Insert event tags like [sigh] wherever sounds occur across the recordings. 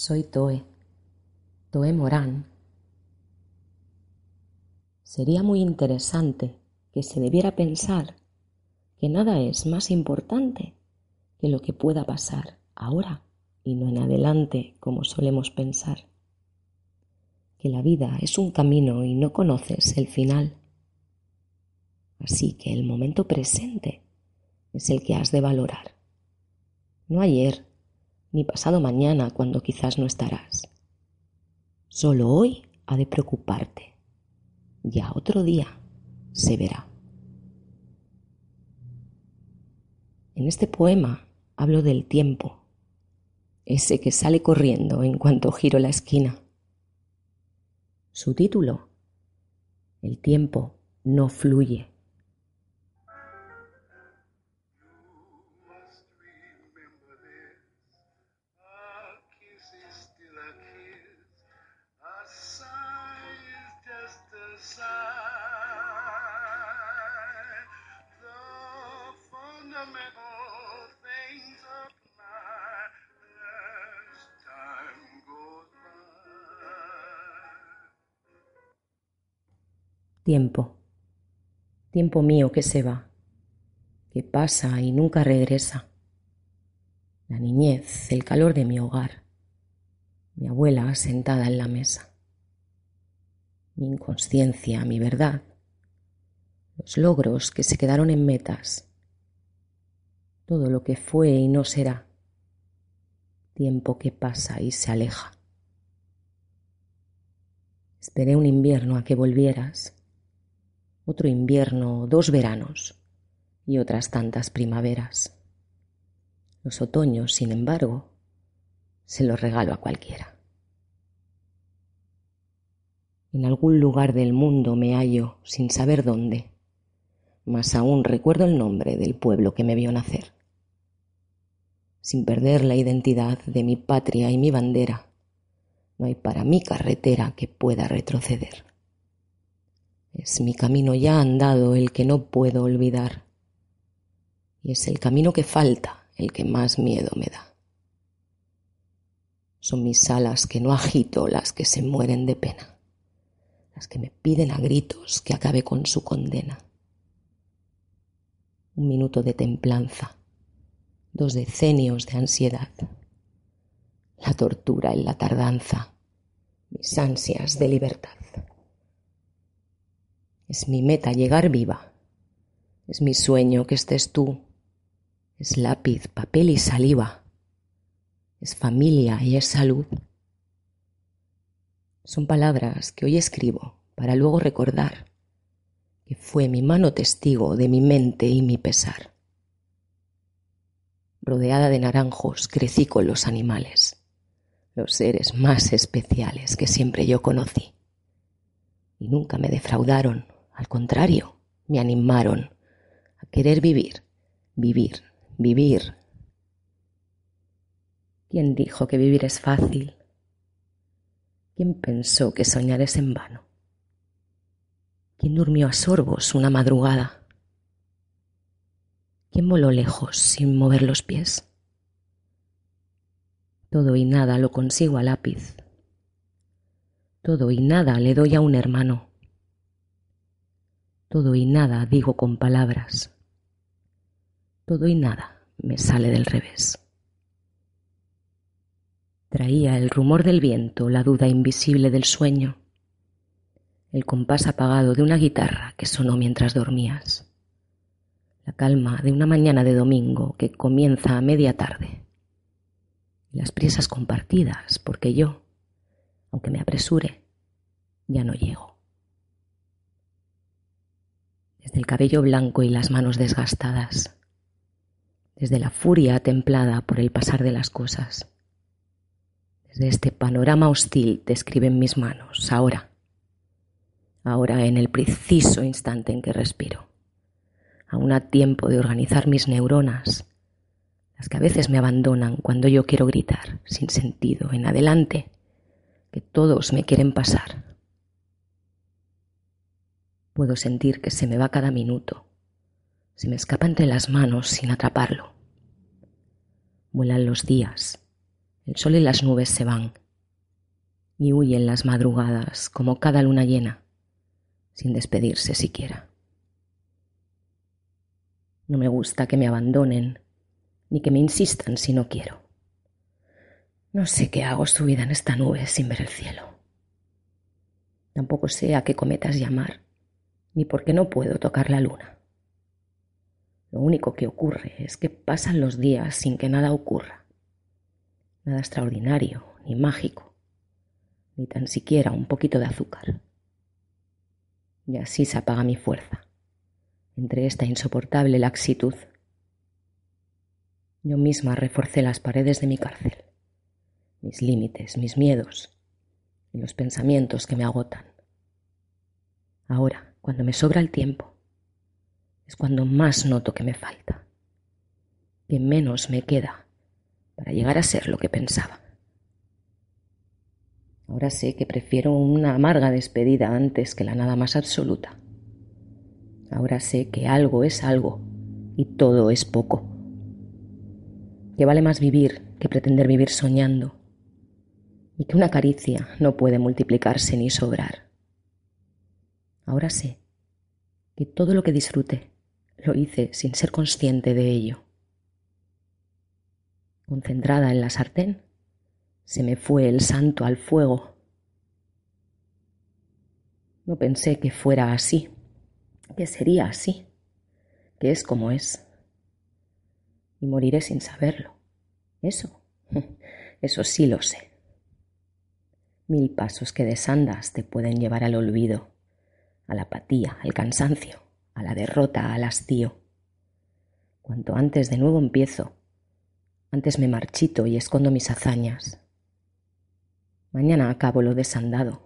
Soy Toe, Toe Morán. Sería muy interesante que se debiera pensar que nada es más importante que lo que pueda pasar ahora y no en adelante como solemos pensar. Que la vida es un camino y no conoces el final. Así que el momento presente es el que has de valorar. No ayer, ni pasado mañana cuando quizás no estarás. Solo hoy ha de preocuparte. Ya otro día se verá. En este poema hablo del tiempo, ese que sale corriendo en cuanto giro la esquina. Su título, El tiempo no fluye. Tiempo, tiempo mío que se va, que pasa y nunca regresa. La niñez, el calor de mi hogar, mi abuela sentada en la mesa. Mi inconsciencia, mi verdad, los logros que se quedaron en metas, todo lo que fue y no será, tiempo que pasa y se aleja. Esperé un invierno a que volvieras otro invierno, dos veranos y otras tantas primaveras. Los otoños, sin embargo, se los regalo a cualquiera. En algún lugar del mundo me hallo sin saber dónde, mas aún recuerdo el nombre del pueblo que me vio nacer. Sin perder la identidad de mi patria y mi bandera, no hay para mí carretera que pueda retroceder. Es mi camino ya andado el que no puedo olvidar. Y es el camino que falta el que más miedo me da. Son mis alas que no agito las que se mueren de pena, las que me piden a gritos que acabe con su condena. Un minuto de templanza, dos decenios de ansiedad, la tortura en la tardanza, mis ansias de libertad. Es mi meta llegar viva. Es mi sueño que estés tú. Es lápiz, papel y saliva. Es familia y es salud. Son palabras que hoy escribo para luego recordar que fue mi mano testigo de mi mente y mi pesar. Rodeada de naranjos crecí con los animales, los seres más especiales que siempre yo conocí. Y nunca me defraudaron al contrario, me animaron a querer vivir, vivir, vivir. ¿Quién dijo que vivir es fácil? ¿Quién pensó que soñar es en vano? ¿Quién durmió a sorbos una madrugada? ¿Quién voló lejos sin mover los pies? Todo y nada lo consigo a lápiz. Todo y nada le doy a un hermano. Todo y nada digo con palabras. Todo y nada me sale del revés. Traía el rumor del viento, la duda invisible del sueño, el compás apagado de una guitarra que sonó mientras dormías, la calma de una mañana de domingo que comienza a media tarde, las prisas compartidas, porque yo, aunque me apresure, ya no llego desde el cabello blanco y las manos desgastadas, desde la furia templada por el pasar de las cosas. Desde este panorama hostil te escriben mis manos, ahora, ahora en el preciso instante en que respiro, aún a tiempo de organizar mis neuronas, las que a veces me abandonan cuando yo quiero gritar, sin sentido, en adelante, que todos me quieren pasar, Puedo sentir que se me va cada minuto, se me escapa entre las manos sin atraparlo. Vuelan los días, El sol y las nubes se van y huyen las madrugadas como cada luna llena, sin despedirse siquiera. No me gusta que me abandonen ni que me insistan si no quiero. No sé qué hago subida en esta nube sin ver el cielo. Tampoco sé a qué cometas llamar, ni por qué no puedo tocar la luna. Lo único que ocurre es que pasan los días sin que nada ocurra. Nada extraordinario, ni mágico, ni tan siquiera un poquito de azúcar. Y así se apaga mi fuerza, entre esta insoportable laxitud. Yo misma reforcé las paredes de mi cárcel, mis límites, mis miedos y los pensamientos que me agotan. Ahora, cuando me sobra el tiempo, es cuando más noto que me falta, que menos me queda para llegar a ser lo que pensaba. Ahora sé que prefiero una amarga despedida antes que la nada más absoluta. Ahora sé que algo es algo y todo es poco. Que vale más vivir que pretender vivir soñando. Y que una caricia no puede multiplicarse ni sobrar. Ahora sé que todo lo que disfruté lo hice sin ser consciente de ello. Concentrada en la sartén, se me fue el santo al fuego. No pensé que fuera así, que sería así, que es como es. Y moriré sin saberlo. Eso, [laughs] eso sí lo sé. Mil pasos que desandas te pueden llevar al olvido, a la apatía, al cansancio a la derrota, al hastío. Cuanto antes de nuevo empiezo, antes me marchito y escondo mis hazañas. Mañana acabo lo desandado,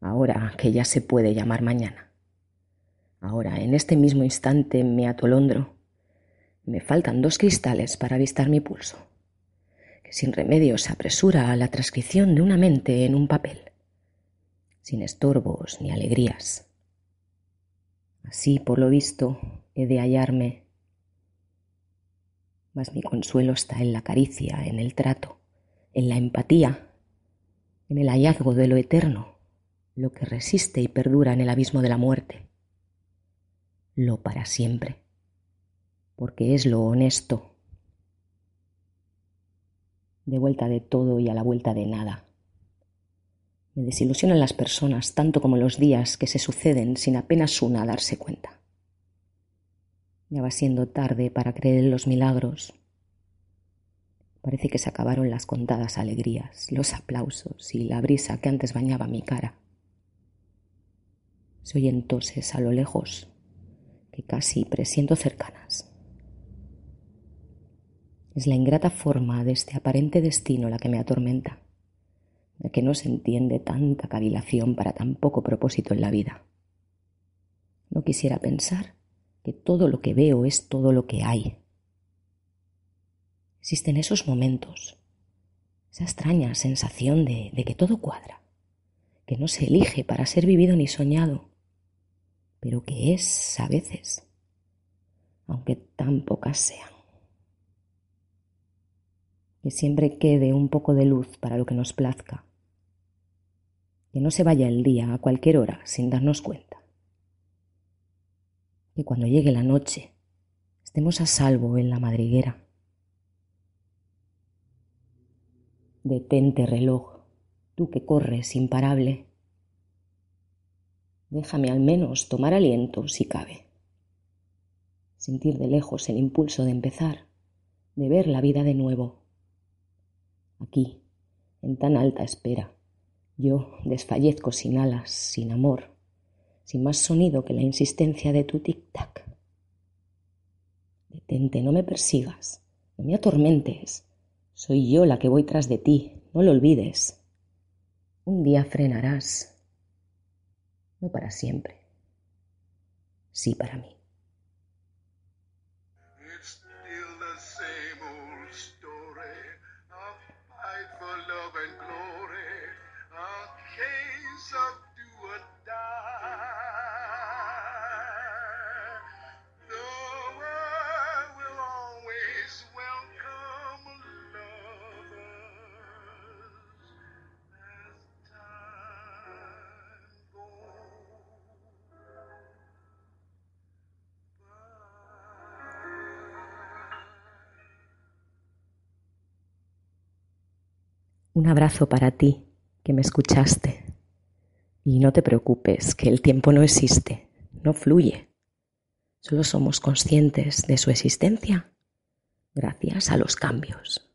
ahora que ya se puede llamar mañana. Ahora, en este mismo instante, me atolondro. Me faltan dos cristales para avistar mi pulso, que sin remedio se apresura a la transcripción de una mente en un papel, sin estorbos ni alegrías. Así, por lo visto, he de hallarme. Mas mi consuelo está en la caricia, en el trato, en la empatía, en el hallazgo de lo eterno, lo que resiste y perdura en el abismo de la muerte, lo para siempre, porque es lo honesto, de vuelta de todo y a la vuelta de nada. Me desilusionan las personas tanto como los días que se suceden sin apenas una darse cuenta. Ya va siendo tarde para creer en los milagros. Parece que se acabaron las contadas alegrías, los aplausos y la brisa que antes bañaba mi cara. Se oyen toses a lo lejos que casi presiento cercanas. Es la ingrata forma de este aparente destino la que me atormenta que no se entiende tanta cavilación para tan poco propósito en la vida. No quisiera pensar que todo lo que veo es todo lo que hay. Existen esos momentos, esa extraña sensación de, de que todo cuadra, que no se elige para ser vivido ni soñado, pero que es a veces, aunque tan pocas sean que siempre quede un poco de luz para lo que nos plazca, que no se vaya el día a cualquier hora sin darnos cuenta. Que cuando llegue la noche estemos a salvo en la madriguera. Detente reloj, tú que corres imparable. Déjame al menos tomar aliento si cabe. Sentir de lejos el impulso de empezar, de ver la vida de nuevo. Aquí, en tan alta espera yo desfallezco sin alas, sin amor, sin más sonido que la insistencia de tu tic-tac. Detente, no me persigas, no me atormentes. Soy yo la que voy tras de ti, no lo olvides. Un día frenarás, no para siempre, sí para mí. Un abrazo para ti que me escuchaste. Y no te preocupes, que el tiempo no existe, no fluye. Solo somos conscientes de su existencia gracias a los cambios.